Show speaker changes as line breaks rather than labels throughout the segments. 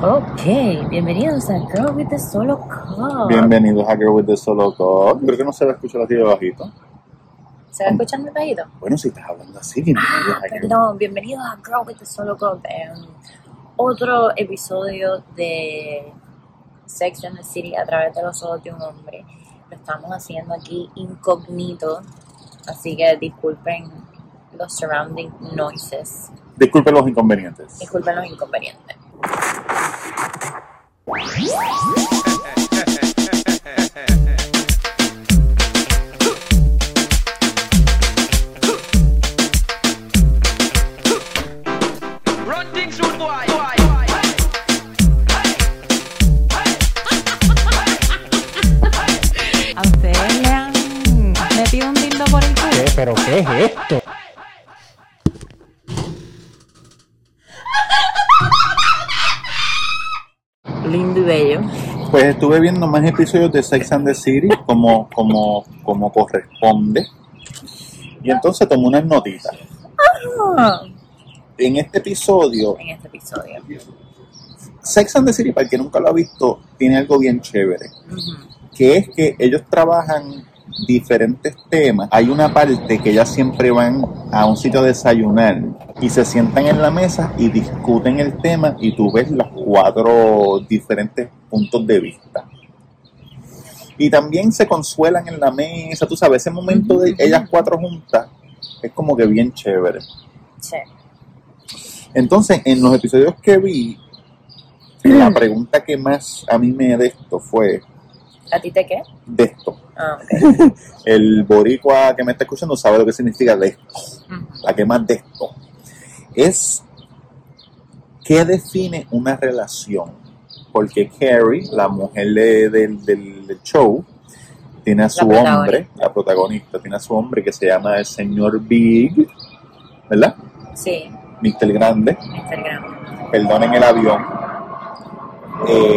Ok, bienvenidos a Girl with the Solo Cup.
Bienvenidos a Girl with the Solo Cup. Creo que no se va a escuchar así de bajito.
¿Se va escuchando el bajito?
Bueno, si estás hablando así, bienvenidos
Ah,
a
perdón, bienvenidos a Girl with the Solo Cup. em, otro episodio de Sex and the City a través de los ojos de un hombre. Lo estamos haciendo aquí incógnito, así que disculpen los surrounding noises.
Disculpen los inconvenientes.
Disculpen los inconvenientes.
Run things rude boy.
¿A ustedes le han metido un dildo por el culo?
¿Qué? ¿Pero qué es esto?
Lindo y bello.
Pues estuve viendo más episodios de Sex and the City como, como, como corresponde. Y entonces tomé unas notitas.
Ah,
En este episodio,
en este episodio.
Sex and the City, para el que nunca lo ha visto, tiene algo bien chévere. Que es que ellos trabajan diferentes temas. Hay una parte que ellas siempre van a un sitio a desayunar y se sientan en la mesa y discuten el tema y tú ves los cuatro diferentes puntos de vista. Y también se consuelan en la mesa, tú sabes, ese momento de ellas cuatro juntas es como que bien chévere.
Sí.
Entonces, en los episodios que vi, la pregunta que más a mí me de esto fue,
¿A ti te qué?
de esto,
Ah,
el boricua que me está escuchando sabe lo que significa de esto, la que más de esto. Es qué define una relación. Porque Carrie, la mujer de- del, del- del show, tiene a su hombre, la protagonista, tiene a su hombre que se llama el señor Big, ¿verdad?
Sí,
Mr. Grande,
Instagram.
perdonen el avión. Eh,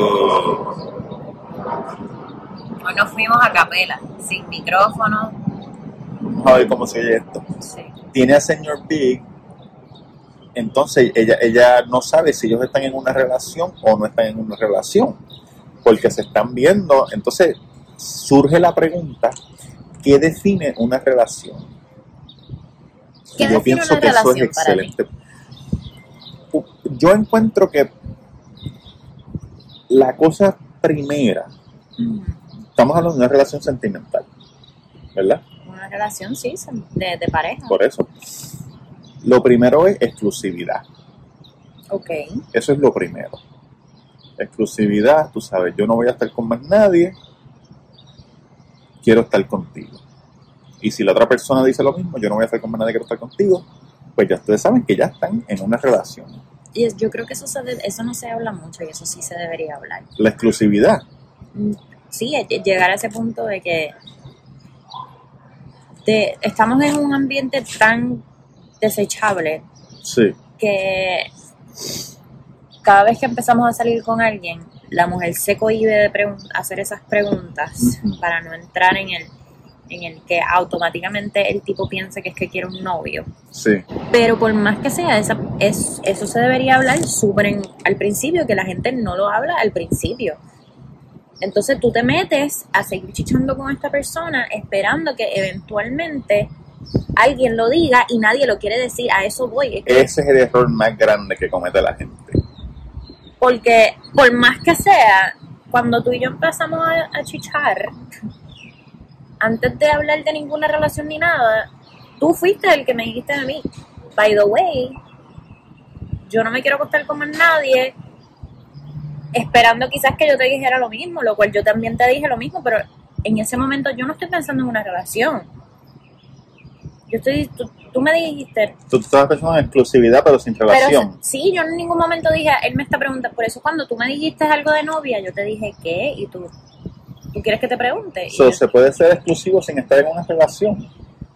Hoy nos fuimos a capela, sin micrófono.
vamos a ver cómo se oye esto.
Sí.
tiene al señor Big, entonces ella, ella no sabe si ellos están en una relación o no están en una relación, porque se están viendo, entonces surge la pregunta, ¿qué define una relación?
¿Qué
Y yo pienso
una
que eso es excelente. Yo encuentro que la cosa primera, estamos hablando de una relación sentimental, ¿verdad?
Una relación, sí, de, de pareja.
Por eso. Lo primero es exclusividad.
Ok.
Eso es lo primero. Exclusividad, tú sabes, yo no voy a estar con más nadie, quiero estar contigo. Y si la otra persona dice lo mismo, yo no voy a estar con más nadie, quiero estar contigo, pues ya ustedes saben que ya están en una relación.
Y yo creo que eso, se de- eso no se habla mucho y eso sí se debería hablar.
La exclusividad,
Mm, Sí, llegar a ese punto de que de- estamos en un ambiente tan desechable
sí,
que cada vez que empezamos a salir con alguien, la mujer se cohíbe de hacer esas preguntas para no entrar en el, en el que automáticamente el tipo piense que es que quiere un novio.
sí,
Pero por más que sea, esa, es, eso se debería hablar súper en- al principio, que la gente no lo habla al principio. Entonces tú te metes a seguir chichando con esta persona esperando que eventualmente alguien lo diga y nadie lo quiere decir. A eso voy. Es que-
ese es el error más grande que comete la gente.
Porque por más que sea, cuando tú y yo empezamos a, a chichar, antes de hablar de ninguna relación ni nada, tú fuiste el que me dijiste a mí, by the way, yo no me quiero acostar con más nadie, esperando quizás que yo te dijera lo mismo, lo cual yo también te dije lo mismo, pero en ese momento yo no estoy pensando en una relación. Yo estoy, tú, tú me dijiste,
Tú estabas pensando en exclusividad, pero sin
pero
relación.
sí, yo en ningún momento dije, él me está preguntando, por eso cuando tú me dijiste algo de novia, yo te dije, ¿qué? Y tú, ¿tú quieres que te pregunte?
So,
yo,
se puede ser exclusivo sin estar en una relación.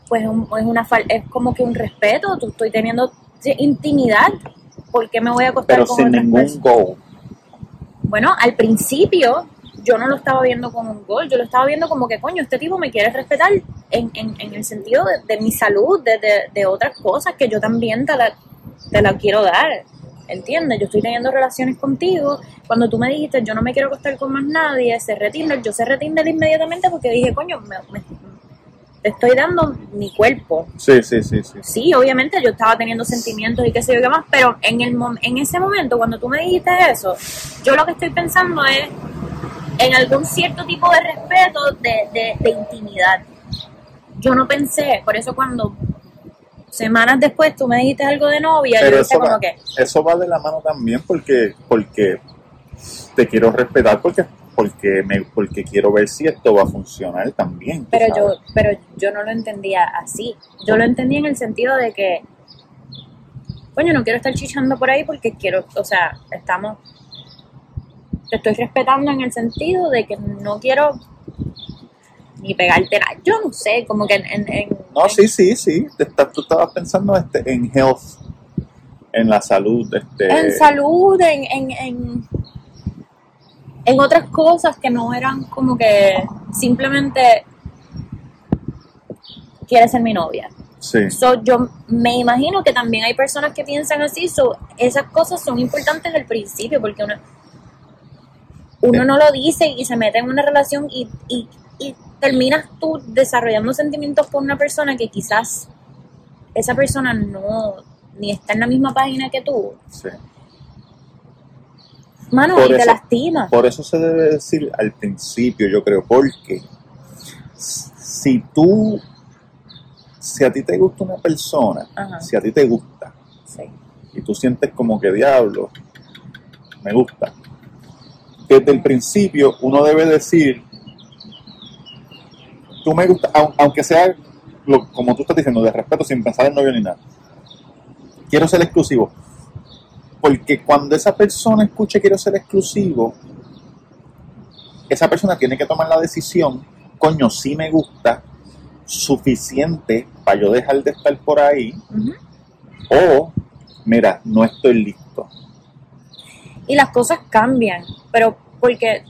pues un- es, una fal- es como que un respeto, tú estoy teniendo intimidad, ¿por qué me voy a acostar
pero
con
sin ningún
personas?
goal.
Bueno, al principio yo no lo estaba viendo como un gol, yo lo estaba viendo como que, coño, este tipo me quiere respetar en, en, en el sentido de, mi salud, de, de, de otras cosas que yo también te la, te la quiero dar. ¿entiendes? Yo estoy teniendo relaciones contigo. Cuando tú me dijiste, yo no me quiero acostar con más nadie, cerré Tinder, yo cerré Tinder inmediatamente porque dije, coño, me- te estoy dando mi cuerpo.
Sí, sí, sí, sí.
Sí, obviamente yo estaba teniendo sentimientos y qué sé yo qué más, pero en, el en ese momento, cuando tú me dijiste eso, yo lo que estoy pensando es en algún cierto tipo de respeto, de, de, de intimidad. Yo no pensé, por eso cuando semanas después tú me dijiste algo de novia,
Pero
yo
eso
como
va,
que,
eso va de la mano también porque, porque te quiero respetar porque, porque, me, porque quiero ver si esto va a funcionar también.
pero yo, pero yo no lo entendía así. Yo lo entendía en el sentido de que, coño, no quiero estar chichando por ahí porque quiero, o sea, estamos, te estoy respetando en el sentido de que no quiero ni pegarte la, yo no sé, como que en, en, en-
No, sí, sí, sí. Te tú estabas pensando este, en health, en la salud. Este,
en salud, en, en, en, en otras cosas que no eran como que simplemente quieres ser mi novia.
Sí,
So, yo me imagino que también hay personas que piensan así, so, esas cosas son importantes al principio porque uno, uno
Sí.
no lo dice y se mete en una relación y, y, y terminas tú desarrollando sentimientos por una persona que quizás esa persona no ni está en la misma página que tú.
sí.
Mano,
Por
y te
eso-
lastima.
Por eso se debe decir al principio, yo creo, porque si tú, si a ti te gusta una persona,
Ajá.
si a ti te gusta,
Sí.
y tú sientes como que diablo, me gusta. Desde el principio uno debe decir, tú me gusta, au- aunque sea lo- como tú estás diciendo, de respeto sin pensar en novio ni nada. Quiero ser exclusivo. Porque cuando esa persona escuche quiero ser exclusivo, esa persona tiene que tomar la decisión, coño, sí me gusta, suficiente para yo dejar de estar por ahí, o, mira, no estoy listo.
y las cosas cambian, pero porque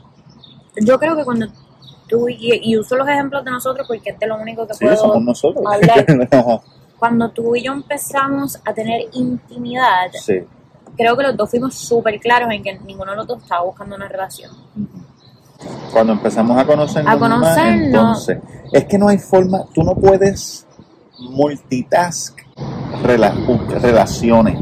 yo creo que cuando tú, y, y uso los ejemplos de nosotros porque es de lo único que
Sí,
puedo
somos nosotros.
hablar. Cuando tú y yo empezamos a tener intimidad,
sí.
Creo que los dos fuimos súper claros en que ninguno de los dos estaba buscando una relación.
Cuando empezamos a conocernos,
A conocernos.
más, entonces, es que no hay forma, tú no puedes multitask rela- relaciones.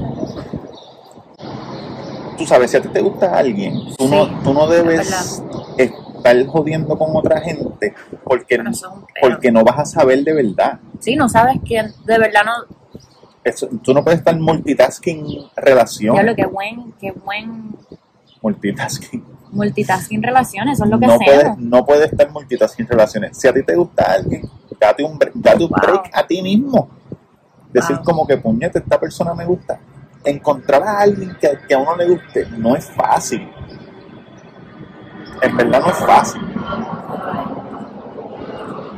Tú sabes, si a ti te gusta alguien, tú,
Sí,
no, tú no debes
es
estar jodiendo con otra gente porque, porque no vas a saber de verdad.
Sí, no sabes quién, de verdad no,
Eso- tú no puedes estar multitasking relación.
ya lo que buen, qué buen
Multitasking.
multitasking relaciones, eso es lo que
no,
hacemos.
puedes, no puedes estar multitasking relaciones. Si a ti te gusta alguien, date un, bre- date un
Wow.
break a ti mismo. Decir
Wow.
como que, puñete, esta persona me gusta. Encontrar a alguien que, que a uno le guste no es fácil. En verdad no es fácil.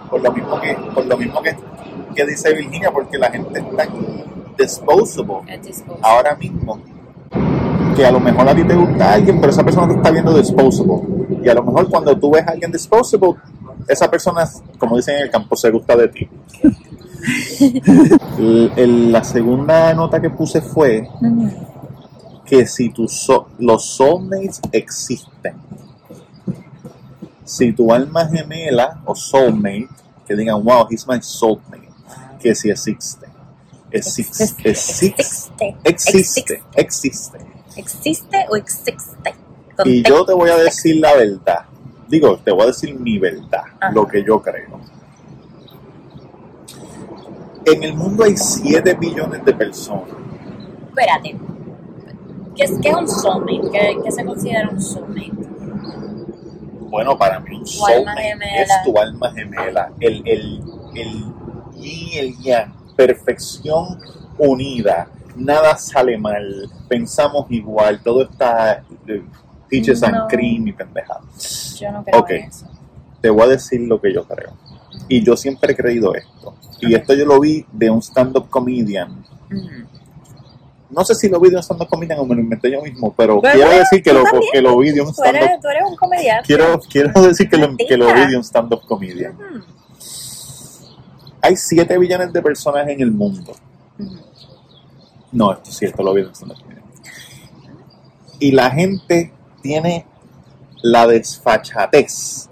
Por lo mismo que, por lo mismo que, que dice Virginia, porque la gente es tan disposable ahora mismo que a lo mejor a ti te gusta alguien, pero esa persona te está viendo disposable. Y a lo mejor cuando tú ves a alguien disposable, esa persona, como dicen en el campo, se gusta de ti. El- el- la segunda nota que puse fue que si tu so- los soulmates existen, si tu alma gemela o soulmate, que digan, wow, he's my soulmate, que si existe. Existe, existe,
Existe.
existe, existe.
¿Existe o existe?
Y yo te voy a decir la verdad. Digo, te voy a decir mi verdad,
Ajá.
lo que yo creo. En el mundo hay 7 billones de personas.
Espérate. ¿Qué es, qué es un soulmate? ¿Qué, qué se considera un soulmate?
Bueno, para mí un soulmate es tu alma gemela. El, el, el yin y el yang. Perfección unida. Nada sale mal. Pensamos igual. Todo está eh, peaches
No.
and cream y pendejada.
Yo no creo
Ok.
en eso.
Te voy a decir lo que yo creo. Y yo siempre he creído esto. Y esto yo lo vi de un stand-up comedian.
Ujú.
No sé si lo vi de un stand-up comedian o me lo inventé yo mismo, pero quiero decir que
tú
lo, que lo vi de un
Tú
stand-up
tú eres un comediante.
quiero, quiero decir que lo, que lo vi de un stand-up comedian.
Ujú.
Hay 7 billones de personas en el mundo. No, esto es cierto, lo vi de un stand-up comedian. y la gente tiene la desfachatez.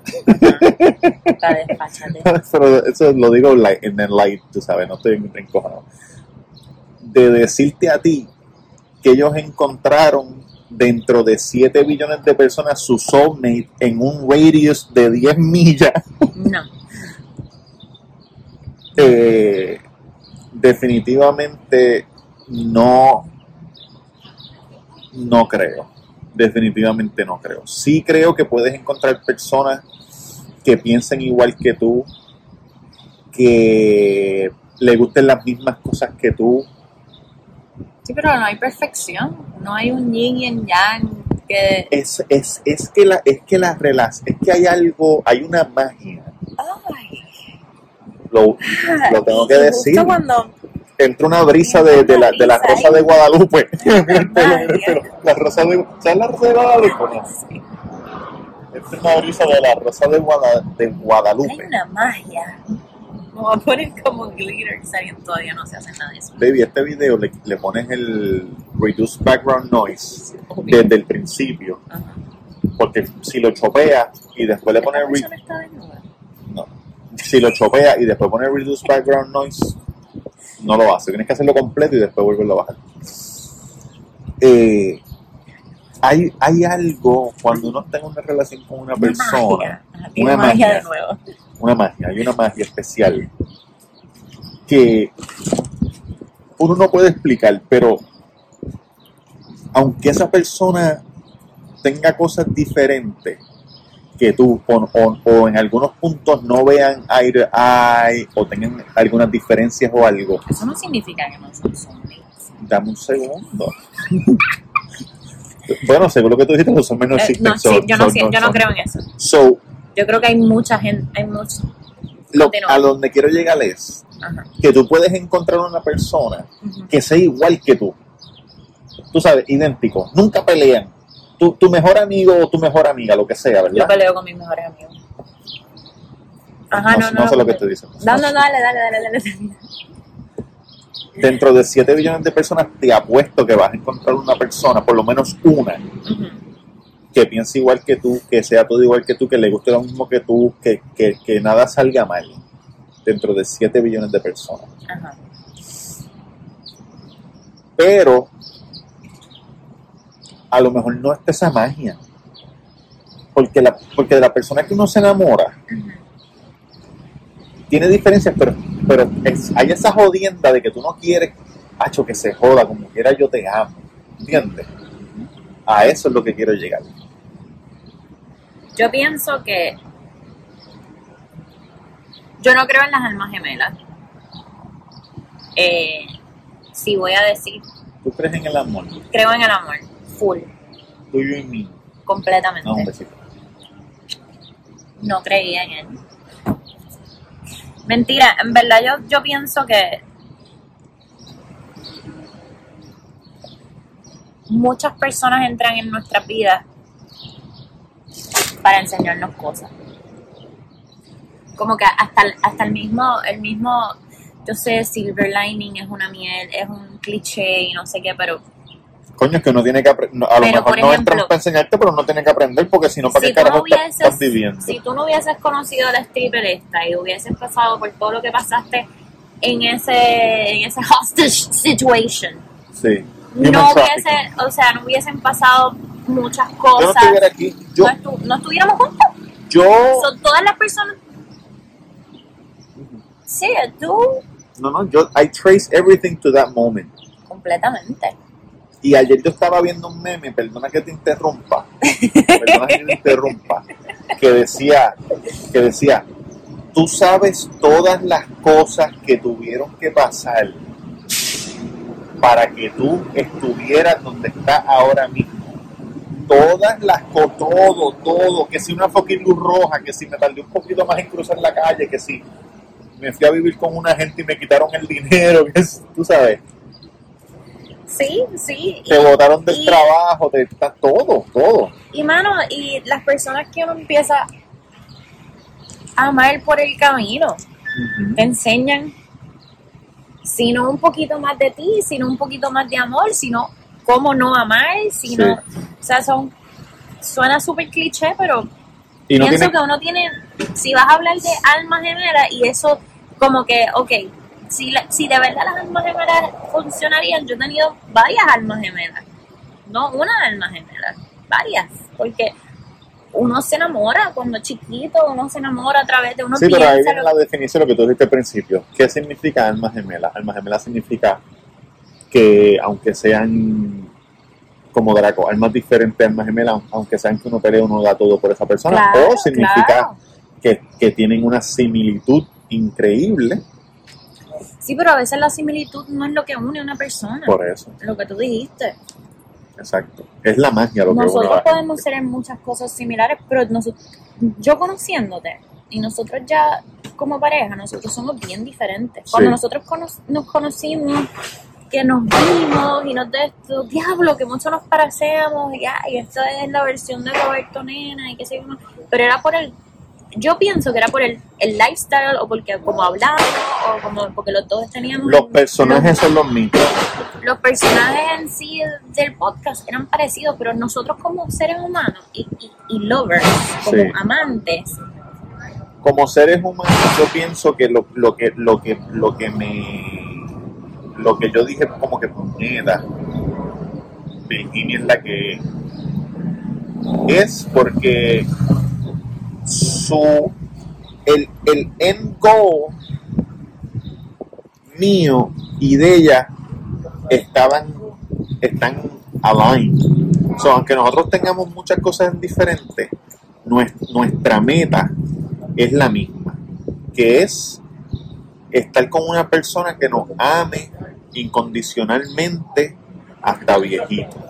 La despachate.
Pero eso lo digo like, en el light, tú sabes, no estoy encojado. De decirte a ti que ellos encontraron dentro de 7 billones de personas su soulmate en un radius de 10 millas.
No.
Eh, definitivamente no no creo definitivamente no creo sí creo que puedes encontrar personas que piensen igual que tú que le gusten las mismas cosas que tú
Sí, pero no hay perfección. No hay un yin y un yang que.
es, es, es que la es que la relación es que hay algo hay una magia
Ay.
Lo, lo tengo que decir
cuando.
entra una brisa de, de la, de la rosa de Guadalupe. La rosa de, ¿Sabes la rosa de Guadalupe? Entra una brisa de la rosa de, Guada- de
Hay
Guadalupe.
una magia. Me voy a poner como glitter. Alguien todavía no se hace nada de eso.
Baby, este video le, le pones el reduce background noise
Obvio.
desde el principio.
Ajá.
Porque si lo chopea y después le pones
Esta
re-
persona está desnuda.
no. Si lo chopea y después pone reduce background noise, no lo hace. Tienes que hacerlo completo y después volverlo a bajar. Eh, hay, hay algo cuando uno está en una relación con una
Una
persona,
magia. Ajá, tiene
una
magia
magia.
de nuevo.
una magia, hay una magia especial que uno no puede explicar, pero aunque esa persona tenga cosas diferentes que tú o, o- o en algunos puntos no vean aire eye o tengan algunas diferencias o algo,
Eso no significa que no son soulmates.
dame un segundo. bueno, según lo que tú dijiste, los hombres no
Eh, no,
so-
sí, yo no, sí, yo no
son-
creo en eso.
So,
Yo creo que hay mucha gente, hay mucho.
lo- a donde quiero llegar es
Ajá.
que tú puedes encontrar una persona que sea igual que tú. Tú sabes, idéntico. Nunca pelean. Tu, tu mejor amigo o tu mejor amiga, lo que sea,
Yo
¿verdad?
peleo con mis mejores amigos. Ajá, no, no.
no sé lo que estoy diciendo.
No, no, dale, dale, dale, dale.
Dentro de 7 billones de personas, te apuesto que vas a encontrar una persona, por lo menos una, que piense igual que tú, que sea todo igual que tú, que le guste lo mismo que tú, que, que, que nada salga mal. Dentro de 7 billones de personas.
Ajá.
Pero a lo mejor no está esa magia. Porque, la, porque de la persona que uno se enamora tiene diferencias, pero, pero es- hay esa jodienda de que tú no quieres, hacho, que se joda, como quiera yo te amo. ¿Entiendes? A eso es lo que quiero llegar.
Yo pienso que yo no creo en las almas gemelas. Eh, si voy a decir,
¿Tú crees en el amor?
creo en el amor, full,
Tuyo y mío.
completamente.
No, un besito.
no creía en él. Mentira, en verdad yo, yo pienso que muchas personas entran en nuestras vidas para enseñarnos cosas. Como que hasta, el- hasta el mismo, el mismo, yo sé, silver lining es una miel, es un cliché y no sé qué, pero
Coño, es que uno tiene que aprender. A lo
Pero,
mejor no entran para enseñarte, pero uno tiene que aprender porque si no, ¿para
si
qué
no
carajo estás- viviendo?
si tú no hubieses conocido la stripper esta y hubieses pasado por todo lo que pasaste en ese, en ese hostage situation,
Sí.
no hubiese, o sea, no hubiesen pasado muchas
Yo no
cosas,
estuviera aquí. Yo,
no, estu- no estuviéramos juntos.
yo,
Son todas las personas. Sí, tú,
no, no, yo, I trace everything to that moment.
completamente.
Y ayer yo estaba viendo un meme, perdona que te interrumpa, perdona que te interrumpa, que decía, que decía, tú sabes todas las cosas que tuvieron que pasar para que tú estuvieras donde estás ahora mismo. Todas las cosas, todo, todo, que si una fucking luz roja, que si me tardé un poquito más en cruzar la calle, que si me fui a vivir con una gente y me quitaron el dinero, que es- tú sabes,
Sí, sí.
te
y-
botaron del
y-
trabajo, te está todo, todo.
Y mano, y las personas que uno empieza a amar por el camino, te enseñan, si no un poquito más de ti, sino un poquito más de amor, sino cómo no amar, sino, O sea, son, suena súper cliché, pero
Y no
pienso
tiene,
que uno tiene, si vas a hablar de almas gemelas y eso como que, ok, si, la- si de verdad las almas gemelas funcionarían, yo he tenido varias almas gemelas, no una alma gemela, varias, porque uno se enamora cuando es chiquito, uno se enamora a través de uno
Sí, pero ahí viene
lo-
la definición de lo que tú dijiste al principio. ¿Qué significa alma gemela? Alma gemela significa que aunque sean como Draco, almas diferentes, almas gemelas, aunque sean que uno pelea, uno da todo por esa persona.
Claro,
o significa
claro.
que, que tienen una similitud increíble.
Sí, pero a veces la similitud no es lo que une a una persona,
Por eso,
lo que tú dijiste.
exacto. Es la magia lo que
nosotros
uno da.
podemos ser en muchas cosas similares, pero nosotros, yo conociéndote y nosotros ya como pareja, nosotros somos bien diferentes. Cuando
Sí.
nosotros cono- nos conocimos, que nos vimos y nos de esto, diablo, que mucho nos parecemos, y, ay, esta es la versión de Roberto Nena y qué sé yo, pero era por el, yo pienso que era por el, el lifestyle o porque como hablamos o como porque los dos teníamos
Los personajes son los mismos.
los personajes en sí del podcast eran parecidos, pero nosotros como seres humanos y, y, y lovers, como
Sí.
amantes,
como seres humanos yo pienso que lo, lo que lo que lo que me lo que yo dije como que puñeta Virginia es la que es porque su el, el end goal mío y de ella estaban están aligned So, aunque nosotros tengamos muchas cosas diferentes nues- nuestra meta es la misma, que es estar con una persona que nos ame incondicionalmente hasta viejito.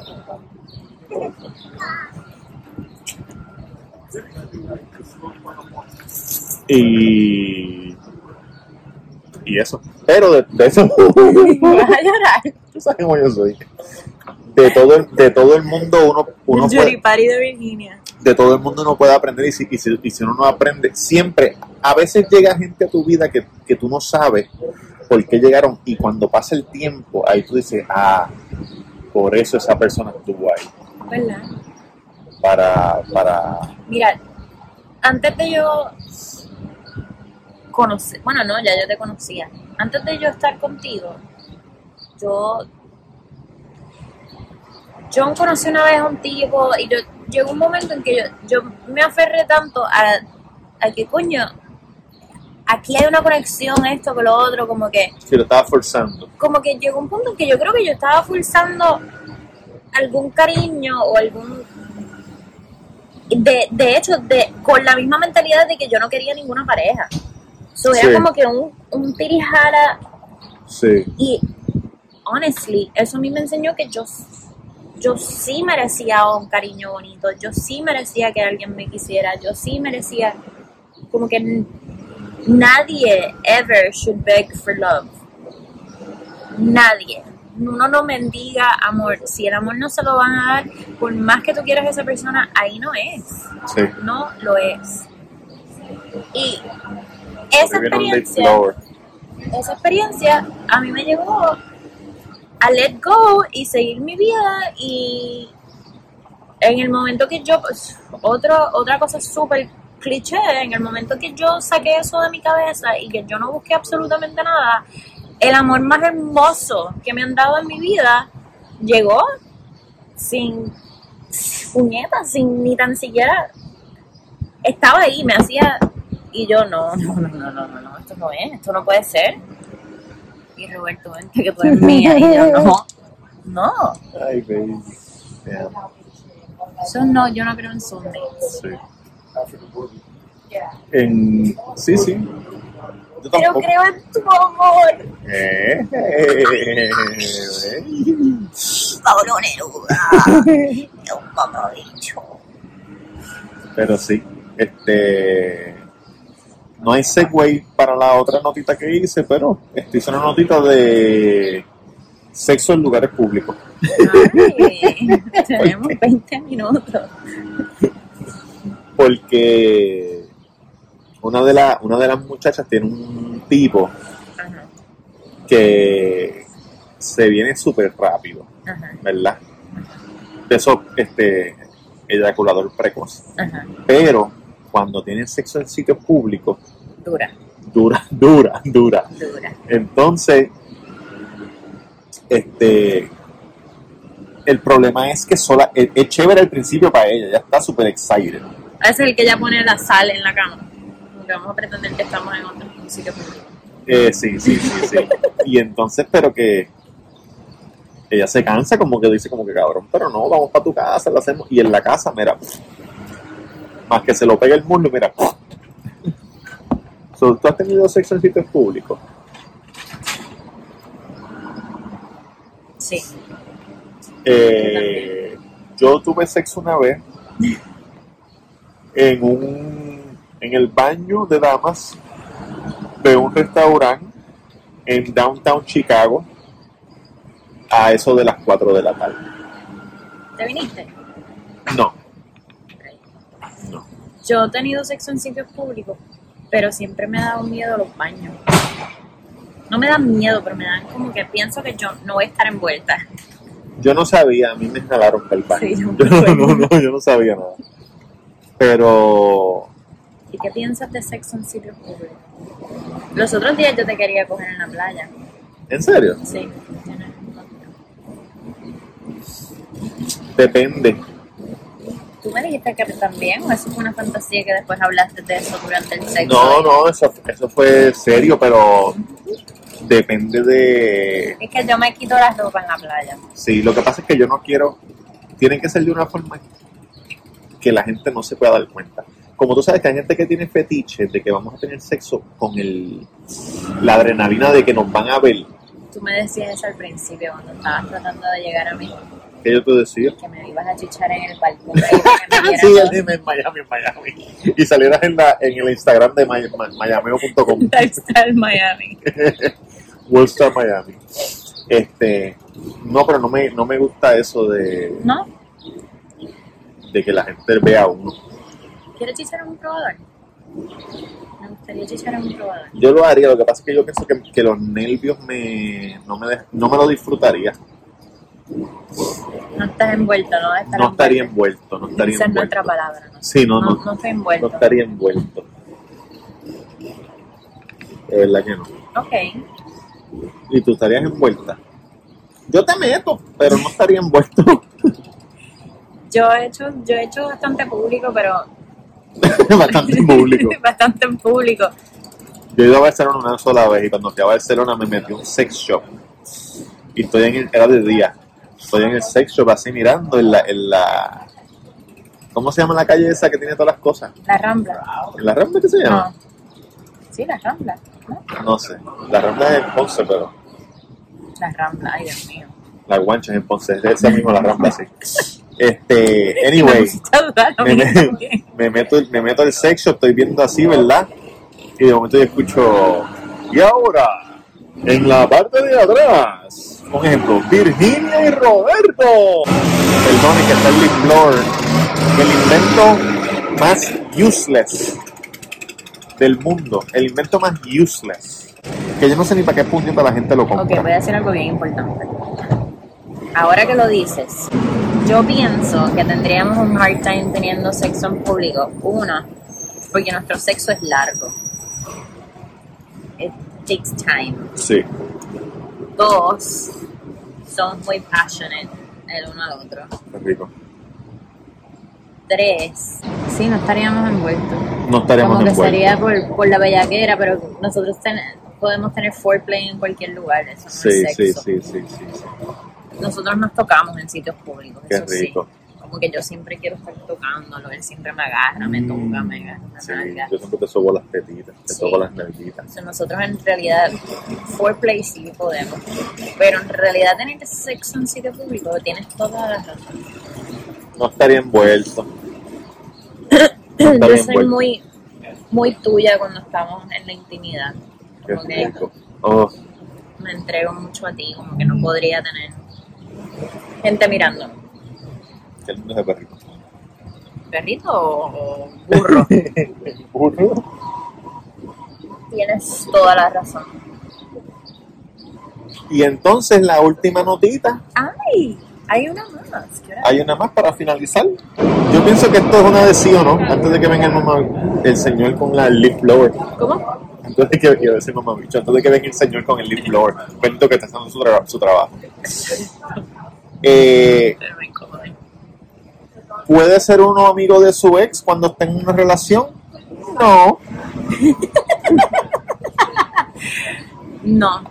Y, y eso. Pero de, de eso,
vas a llorar.
tú sabes cómo yo soy. De todo el, de todo el mundo uno, uno
El
puede-
de Virginia.
de todo el mundo uno puede aprender y si, y si, y si uno no aprende, siempre, a veces llega gente a tu vida que, que tú no sabes por qué llegaron y cuando pasa el tiempo, ahí tú dices, ah, por eso esa persona estuvo ahí,
¿Verdad?
para, para,
Mira, antes de yo conocer, bueno, no, ya yo te conocía. Antes de yo estar contigo, yo yo conocí una vez a un tipo y yo llegó un momento en que yo, yo me aferré tanto a, a que coño, aquí hay una conexión, esto con lo otro, como que
si lo estaba forzando.
como que llegó un punto en que yo creo que yo estaba forzando algún cariño o algún de, de hecho de con la misma mentalidad de que yo no quería ninguna pareja so, era
Sí.
como que un, un tirijara.
Sí,
y honestly eso a mí me enseñó que yo yo sí merecía un cariño bonito. Yo sí merecía que alguien me quisiera. Yo sí merecía como que nadie ever should beg for love. Nadie. Uno no mendiga amor. Si el amor no se lo van a dar por más que tú quieras a esa persona ahí no es.
Sí.
no lo es. Y esa experiencia esa experiencia a mí me llevó a let go y seguir mi vida y en el momento que yo, pues, otro, otra cosa súper cliché, en el momento que yo saqué eso de mi cabeza y que yo no busqué absolutamente nada, el amor más hermoso que me han dado en mi vida llegó sin puñetas, sin ni tan siquiera estaba ahí, me hacía y yo no, no, no, no, no, no, no, esto no es, esto no puede ser. Y Roberto, vente que tú eres mía. Y yo, no, no,
Ay, baby. Yeah,
eso no, yo no creo en soulmates.
sí. En, sí, sí. Yo
Pero creo en tu amor.
Eh, eh, eh.
Pablo Neruda.
Pero sí, este. No hay segue para la otra notita que hice, pero este, hice una notita de sexo en lugares públicos.
Ay, tenemos 20 minutos.
Porque una de, la- una de las muchachas tiene un tipo
Ajá,
que se viene súper rápido,
ajá.
¿verdad? eso, este, eyaculador precoz.
Ajá,
Pero cuando tienen sexo en sitios públicos,
dura,
dura, dura, dura.
dura.
Entonces, este, el problema es que sola, es, es chévere al principio para ella, ya está súper excited.
Veces el que ya pone la sal en la cama. Porque vamos a pretender que estamos en otro sitio público.
Eh, sí, sí, sí, sí. Y entonces, pero que ella se cansa, como que dice, como que cabrón, pero no, vamos para tu casa, lo hacemos. Y en la casa, mira, más que se lo pegue el muslo, mira. ¿Tú has tenido sexo en sitios públicos?
Sí.
Eh, yo tuve sexo una vez en un en el baño de damas de un restaurante en downtown Chicago a eso de las 4 de la tarde.
¿Te viniste?
No, no.
Yo he tenido sexo en sitios públicos, pero siempre me ha dado miedo los baños. No me dan miedo, pero me dan como que pienso que yo no voy a estar envuelta.
Yo no sabía, a mí me jalaron para el baño.
Sí, yo
no, no, yo no sabía nada. Pero
¿Y qué piensas de sexo en sitios públicos? Los otros días yo te quería coger en la playa.
¿En serio?
Sí.
Depende.
Tú me dijiste que también, o eso fue una fantasía que después hablaste de eso durante el sexo.
No, no, eso, eso fue serio, pero depende de...
Es que yo me quito la ropa en la playa.
Sí, lo que pasa es que yo no quiero... Tiene que ser de una forma que la gente no se pueda dar cuenta. Como tú sabes que hay gente que tiene fetiches de que vamos a tener sexo con el, la adrenalina de que nos van a ver.
Tú me decías eso al principio cuando estabas tratando de llegar a mí,
¿Qué yo te decía?
que me ibas a chichar en el balcón.
Sí,
todo.
dime en Miami, en Miami. Y salieras en, la, en el Instagram de mayameo.com.
Lifestyle Miami.
Worldstar Miami. Este, no, pero no me, no me gusta eso de,
¿No?
de que la gente vea a uno.
¿Quieres chichar en un probador? Me gustaría chichar en un probador.
Yo lo haría, lo que pasa es que yo pienso que, que los nervios me, no, me no me lo disfrutaría.
No estás envuelto, no
estaría envuelto, no estaría
Esa es
envuelto.
nuestra palabra, ¿no?
Sí, no,
No,
no,
no estoy
no
envuelto.
estaría envuelto. De verdad que no.
Ok.
Y tú estarías envuelta. Yo te meto, pero no estaría envuelto.
Yo he hecho, yo he hecho bastante público, pero
Bastante público.
bastante en público.
Yo he ido a Barcelona una sola vez y cuando fui a Barcelona me metí a un sex shop. Y estoy en el, era de día. Estoy en el sex shop así mirando en la, en la ¿Cómo se llama la calle esa que tiene todas las cosas?
La Rambla.
¿En la Rambla qué se llama?
No. Sí, la Rambla. ¿no?
No, sé. La Rambla es en Ponce, pero
La Rambla, ay Dios mío.
la guancha es en Ponce. Es esa misma la Rambla, sí. Este, anyway.
Me
me, me- meto, me meto al sexo, estoy viendo así, ¿verdad? Y de momento yo escucho, y ahora, en la parte de atrás, un ejemplo, Virginia y Roberto. Perdón, que está el lip blower, el invento más useless del mundo, el invento más useless. Que yo no sé ni para qué puñeta la gente lo
Ok,
compra.
voy a decir algo bien importante. Ahora que lo dices, yo pienso que tendríamos un hard time teniendo sexo en público. Uno, porque nuestro sexo es largo. It takes time.
Sí,
Dos, somos muy passionate el uno al otro.
qué rico.
Tres, sí, no estaríamos envueltos.
No estaríamos
Como que
envueltos.
sería por, por la bellaquera, pero nosotros ten- podemos tener foreplay en cualquier lugar. Eso no
Sí,
es
sí,
sexo.
sí, sí, sí, sí.
Nosotros nos tocamos en sitios públicos.
Qué
eso sí. Como que yo siempre quiero estar tocándolo, él siempre me agarra, me toca, me agarra
Mm, Sí,
nalga.
yo siempre te sobo las tetitas, te
Sí.
sobo las nalguitas.
Entonces, nosotros en realidad, foreplay sí podemos. Pero en realidad tener sexo en sitio público, tienes toda la razón.
No estaría envuelto.
Yo
estaría
soy
envuelto.
muy, muy tuya cuando estamos en la intimidad.
Qué
que.
Oh,
me entrego mucho a ti, como que no podría tener gente mirando.
Qué lindo ese perrito.
¿Perrito o, burro?
Burro.
Tienes toda la razón.
Y entonces la última notita.
¡Ay! Hay una más.
Hay una más para finalizar. Yo pienso que esto es una de sí o no. Antes de que venga el mamá, el señor con la lip blower.
¿Cómo?
Antes de que, a decir mamá bicho, antes de que venga el señor con el lip blower. Cuento que está haciendo su, tra- su trabajo. Eh. ¿Puede ser uno amigo de su ex cuando está en una relación? No.
No.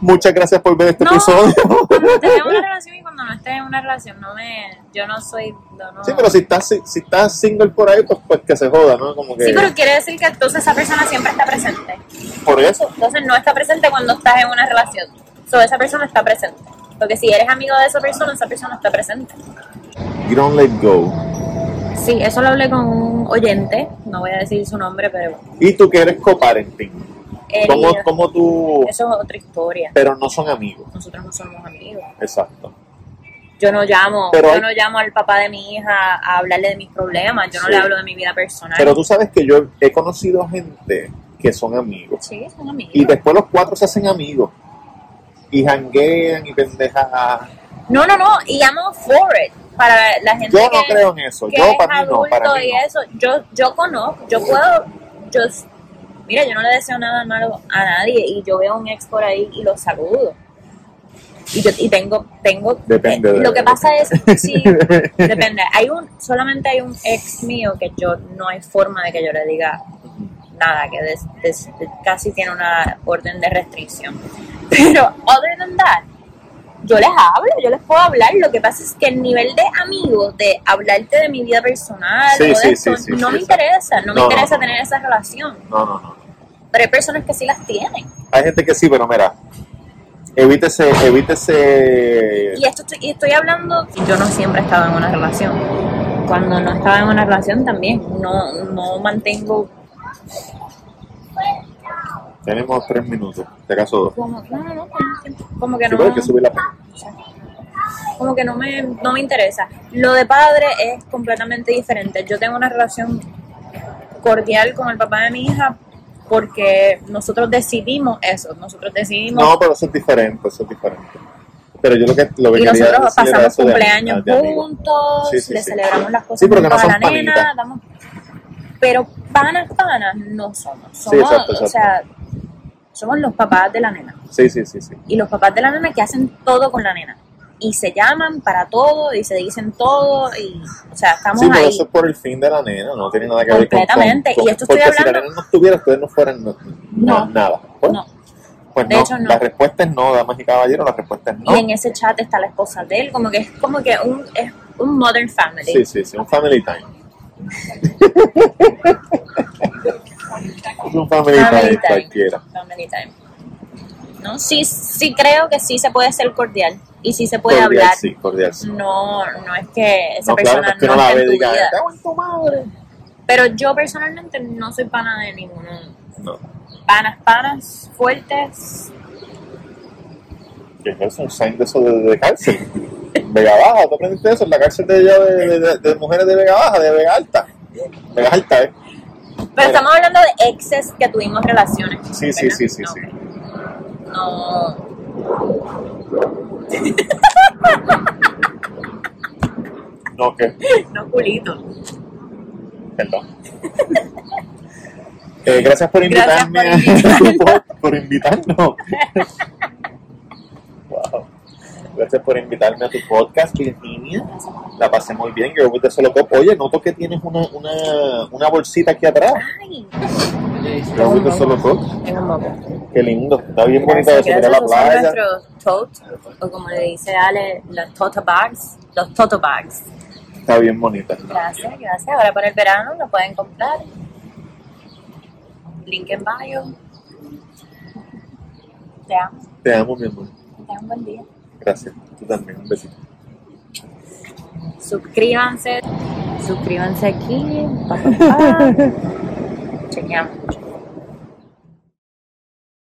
Muchas gracias por ver este
No.
episodio.
Cuando estés en una relación y cuando no estés en una relación, no me. Yo no soy. No, no.
Sí, pero si estás, si, si estás single por ahí, pues, pues que se joda, ¿no? Como que
Sí, pero quiere decir que entonces esa persona siempre está presente.
por eso.
Entonces no está presente cuando estás en una relación. So, esa persona está presente. Porque si eres amigo de esa persona, esa persona está presente.
You don't let go.
Sí, eso lo hablé con un oyente. No voy a decir su nombre, pero.
Y tú que eres coparenting. ¿Cómo, cómo tú...?
Eso es otra historia.
Pero no son amigos.
Nosotros no somos amigos.
Exacto.
Yo no llamo,
Pero
yo
hay-
no llamo al papá de mi hija a hablarle de mis problemas. Yo no
Sí.
le hablo de mi vida personal.
Pero tú sabes que yo he conocido gente que son amigos.
Sí, son amigos.
Y después los cuatro se hacen amigos. Y janguean y pendejas.
No, no, no, y amo for it. Para la gente
Yo no
que,
creo en eso. Yo
es
para mí no, para mí no.
eso, yo, yo conozco, yo puedo, yo, mira, yo no le deseo nada malo a nadie y yo veo a un ex por ahí y lo saludo. Y, yo, y tengo, tengo,
Depende
eh,
de-
lo que pasa es, sí, depende, hay un, solamente hay un ex mío que yo, no hay forma de que yo le diga nada, que des- des- casi tiene una orden de restricción. Pero, other than that, yo les hablo, yo les puedo hablar. Lo que pasa es que el nivel de amigos, de hablarte de mi vida personal,
Sí, sí,
esto,
sí,
no me interesa, no, me interesa
no.
tener esa relación.
No, no, no.
Pero hay personas que sí las tienen.
Hay gente que sí, pero mira. Evítese, evítese.
Y esto estoy, y estoy hablando, yo no siempre he estado en una relación. Cuando no estaba en una relación también, no, no mantengo
Tenemos tres minutos. Si acaso dos.
como, no, no, no, como- que no.
hay que subir la pena.
como que no me, no me interesa. Lo de padre es completamente diferente. Yo tengo una relación cordial con el papá de mi hija porque nosotros decidimos eso, nosotros decidimos
No, pero eso es diferente, eso es diferente. Pero yo lo que, lo que
y
quería
nosotros pasamos
de
cumpleaños
de
juntos,
Sí, sí,
le
sí.
celebramos las cosas
Sí, porque no
juntos a la nena, damos- pero panas, panas no somos.
Sí,
Somos,
exacto,
o
exacto.
sea, somos los papás de la nena.
Sí, sí, sí, sí.
y los papás de la nena que hacen todo con la nena. Y se llaman para todo y se dicen todo y, o sea, estamos
Sí, pero
ahí.
eso es por el fin de la nena, no tiene nada que ver con...
Completamente, y esto estoy
porque si la
hablando-
nena no estuviera, ustedes no fueran no, no-
No.
nada. Pues,
No.
pues
De
no,
hecho, no.
la respuesta es no, damas y caballeros, la respuesta es no.
Y en ese chat está la esposa de él, como que es como que un, es un modern family.
Sí, sí, sí, un family time. es un family,
Family
time,
time.
cualquiera.
Family time. ¿No? Sí, sí creo que sí se puede ser cordial y sí se puede
Cordial,
hablar.
sí, cordial, sí.
No, no es que esa
No, claro,
persona
no es que
no,
la ve
en
y
tu
diga,
vida.
"Cago en tu madre".
Pero yo personalmente no soy pana de ninguno.
No,
Panas, panas, fuertes,
que es eso, un sign de eso de, de cárcel. Vega Baja, ¿tú aprendiste eso? En la cárcel de, de, de- de- de mujeres de Vega Baja, de Vega Alta. Vega Alta, ¿eh?
Pero
Mira.
estamos hablando de exes que tuvimos relaciones.
Sí, sí,
¿verdad?
sí, sí,
No,
sí.
No.
No, que,
No culito.
perdón. Eh, gracias por
Gracias
invitarme
por
a tu pod- por invitarnos. wow. Gracias por invitarme a tu podcast, La pasé muy bien. Yo de solo top. Oye, noto que tienes una, una, una bolsita aquí atrás.
Ay.
Solo
moco.
Qué lindo. Está bien bonito eso. Mira la playa.
tote, o como le dice Ale, los toto bags. Los toto bags.
Está bien bonita.
Gracias, gracias. Ahora para el verano lo pueden comprar. Link en bio. Te amo.
Te amo, mi amor.
Tengan un buen día.
Gracias. Tú también. Un besito.
Suscríbanse. Suscríbanse aquí. Pa, pa, pa. Chequeamos.